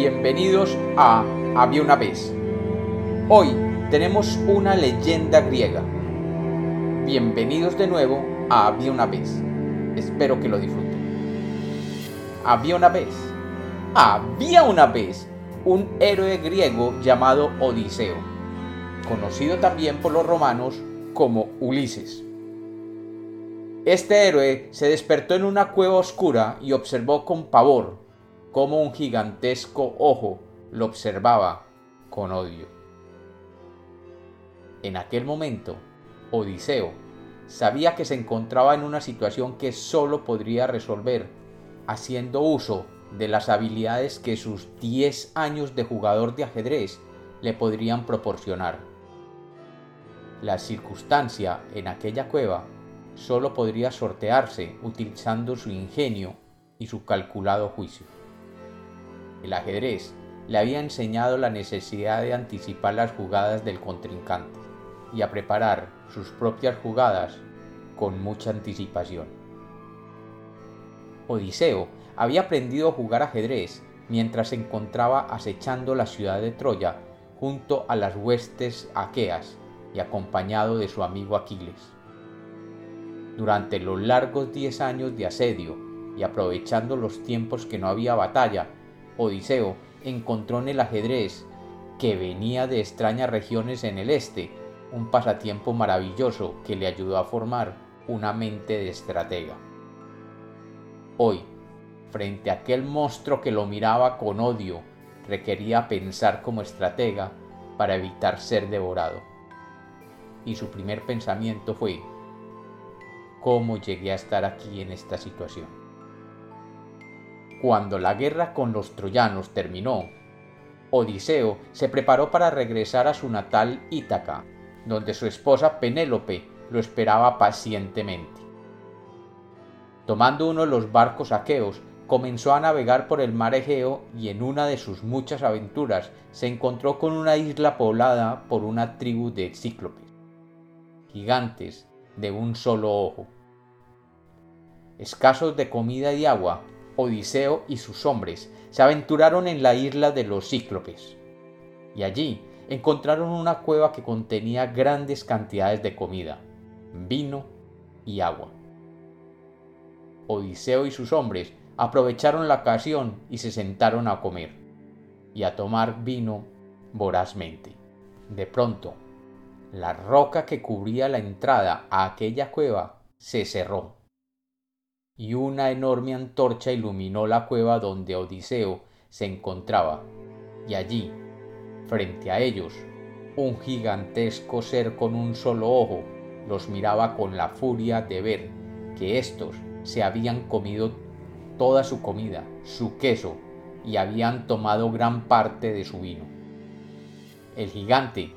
Bienvenidos a Había una vez. Hoy tenemos una leyenda griega. Bienvenidos de nuevo a Había una vez. Espero que lo disfruten. Había una vez. Había una vez un héroe griego llamado Odiseo, conocido también por los romanos como Ulises. Este héroe se despertó en una cueva oscura y observó con pavor como un gigantesco ojo lo observaba con odio. En aquel momento, Odiseo sabía que se encontraba en una situación que solo podría resolver haciendo uso de las habilidades que sus 10 años de jugador de ajedrez le podrían proporcionar. La circunstancia en aquella cueva solo podría sortearse utilizando su ingenio y su calculado juicio. El ajedrez le había enseñado la necesidad de anticipar las jugadas del contrincante y a preparar sus propias jugadas con mucha anticipación. Odiseo había aprendido a jugar ajedrez mientras se encontraba acechando la ciudad de Troya junto a las huestes aqueas y acompañado de su amigo Aquiles. Durante los largos diez años de asedio y aprovechando los tiempos que no había batalla, Odiseo encontró en el ajedrez, que venía de extrañas regiones en el este, un pasatiempo maravilloso que le ayudó a formar una mente de estratega. Hoy, frente a aquel monstruo que lo miraba con odio, requería pensar como estratega para evitar ser devorado. Y su primer pensamiento fue, ¿cómo llegué a estar aquí en esta situación? Cuando la guerra con los troyanos terminó, Odiseo se preparó para regresar a su natal Ítaca, donde su esposa Penélope lo esperaba pacientemente. Tomando uno de los barcos aqueos, comenzó a navegar por el mar Egeo y en una de sus muchas aventuras se encontró con una isla poblada por una tribu de cíclopes, gigantes de un solo ojo. Escasos de comida y agua, Odiseo y sus hombres se aventuraron en la isla de los cíclopes, y allí encontraron una cueva que contenía grandes cantidades de comida, vino y agua. Odiseo y sus hombres aprovecharon la ocasión y se sentaron a comer y a tomar vino vorazmente. De pronto, la roca que cubría la entrada a aquella cueva se cerró y una enorme antorcha iluminó la cueva donde Odiseo se encontraba, y allí, frente a ellos, un gigantesco ser con un solo ojo los miraba con la furia de ver que éstos se habían comido toda su comida, su queso, y habían tomado gran parte de su vino. El gigante,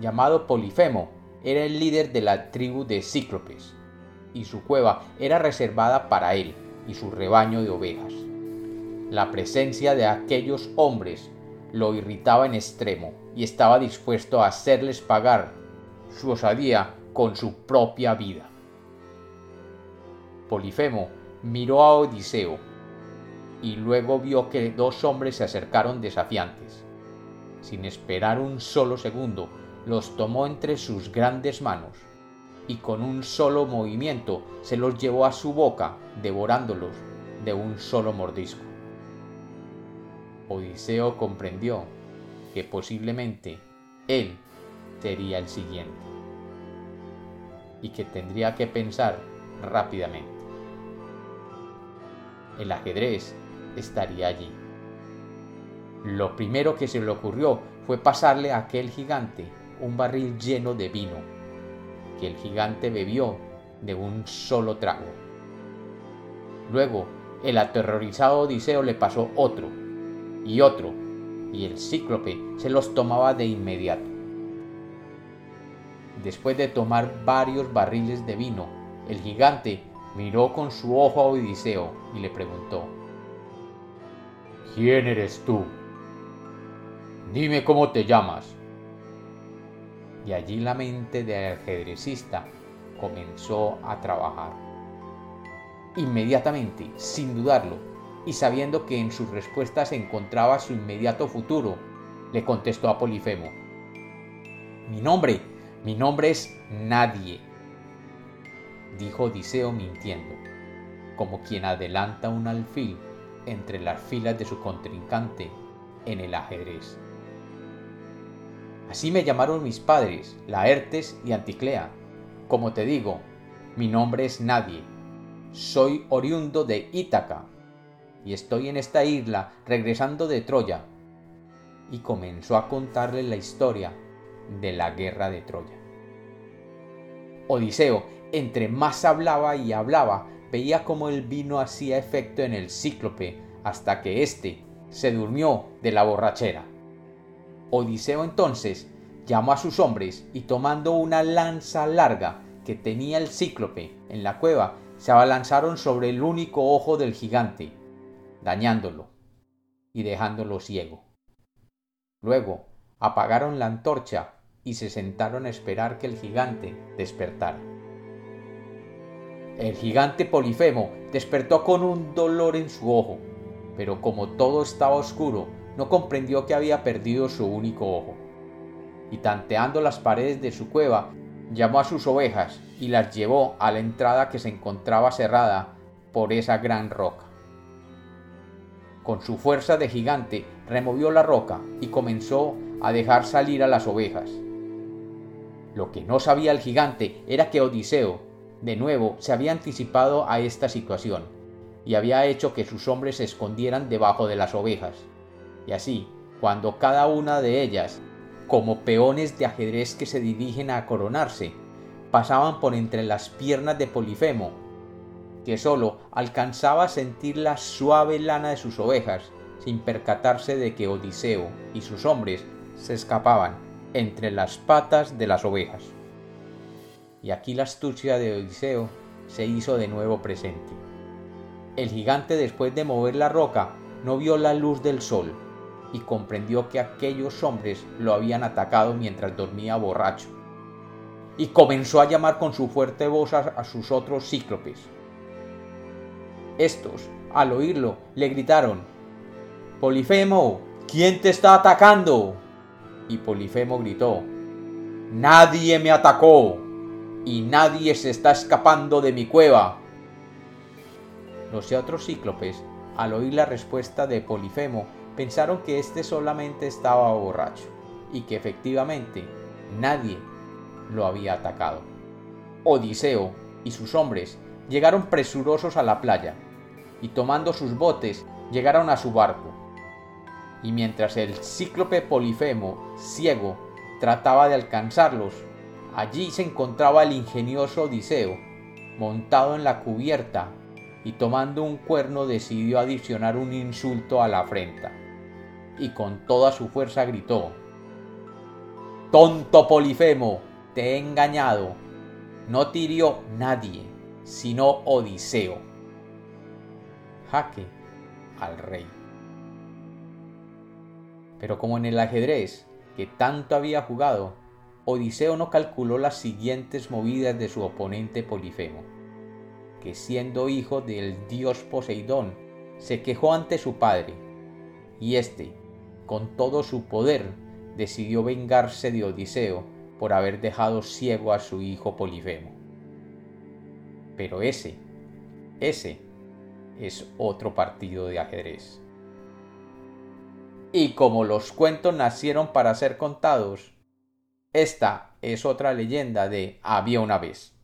llamado Polifemo, era el líder de la tribu de Cíclopes, y su cueva era reservada para él y su rebaño de ovejas. La presencia de aquellos hombres lo irritaba en extremo y estaba dispuesto a hacerles pagar su osadía con su propia vida. Polifemo miró a Odiseo y luego vio que dos hombres se acercaron desafiantes. Sin esperar un solo segundo, los tomó entre sus grandes manos y con un solo movimiento se los llevó a su boca, devorándolos de un solo mordisco. Odiseo comprendió que posiblemente él sería el siguiente y que tendría que pensar rápidamente. El ajedrez estaría allí. Lo primero que se le ocurrió fue pasarle a aquel gigante un barril lleno de vino que el gigante bebió de un solo trago. Luego, el aterrorizado Odiseo le pasó otro y otro, y el cíclope se los tomaba de inmediato. Después de tomar varios barriles de vino, el gigante miró con su ojo a Odiseo y le preguntó, ¿Quién eres tú? Dime cómo te llamas y allí la mente del ajedrecista comenzó a trabajar. Inmediatamente, sin dudarlo, y sabiendo que en sus respuestas se encontraba su inmediato futuro, le contestó a Polifemo, Mi nombre, mi nombre es nadie, dijo Odiseo mintiendo, como quien adelanta un alfil entre las filas de su contrincante en el ajedrez. Así me llamaron mis padres, Laertes y Anticlea. Como te digo, mi nombre es nadie. Soy oriundo de Ítaca y estoy en esta isla regresando de Troya. Y comenzó a contarle la historia de la guerra de Troya. Odiseo, entre más hablaba y hablaba, veía cómo el vino hacía efecto en el cíclope hasta que éste se durmió de la borrachera. Odiseo entonces llamó a sus hombres y tomando una lanza larga que tenía el cíclope en la cueva, se abalanzaron sobre el único ojo del gigante, dañándolo y dejándolo ciego. Luego apagaron la antorcha y se sentaron a esperar que el gigante despertara. El gigante Polifemo despertó con un dolor en su ojo, pero como todo estaba oscuro, no comprendió que había perdido su único ojo. Y tanteando las paredes de su cueva, llamó a sus ovejas y las llevó a la entrada que se encontraba cerrada por esa gran roca. Con su fuerza de gigante removió la roca y comenzó a dejar salir a las ovejas. Lo que no sabía el gigante era que Odiseo, de nuevo, se había anticipado a esta situación y había hecho que sus hombres se escondieran debajo de las ovejas. Y así, cuando cada una de ellas, como peones de ajedrez que se dirigen a coronarse, pasaban por entre las piernas de Polifemo que sólo alcanzaba a sentir la suave lana de sus ovejas, sin percatarse de que Odiseo y sus hombres se escapaban entre las patas de las ovejas. Y aquí la astucia de Odiseo se hizo de nuevo presente. El gigante después de mover la roca no vio la luz del sol y comprendió que aquellos hombres lo habían atacado mientras dormía borracho. Y comenzó a llamar con su fuerte voz a, sus otros cíclopes, estos, al oírlo, le gritaron, Polifemo, ¿quién te está atacando? Y Polifemo gritó, Nadie me atacó y nadie se está escapando de mi cueva. Los otros cíclopes, al oír la respuesta de Polifemo, pensaron que éste solamente estaba borracho y que efectivamente nadie lo había atacado. Odiseo y sus hombres llegaron presurosos a la playa y tomando sus botes llegaron a su barco. Y mientras el cíclope Polifemo, ciego, trataba de alcanzarlos, allí se encontraba el ingenioso Odiseo, montado en la cubierta, y tomando un cuerno decidió adicionar un insulto a la afrenta, y con toda su fuerza gritó, Tonto Polifemo, te he engañado, no te hirió nadie, sino Odiseo jaque al rey. Pero como en el ajedrez, que tanto había jugado, Odiseo no calculó las siguientes movidas de su oponente Polifemo, que siendo hijo del dios Poseidón, se quejó ante su padre, y éste, con todo su poder, decidió vengarse de Odiseo por haber dejado ciego a su hijo Polifemo. Pero ese, ese es otro partido de ajedrez. Y como los cuentos nacieron para ser contados, esta es otra leyenda de había una vez.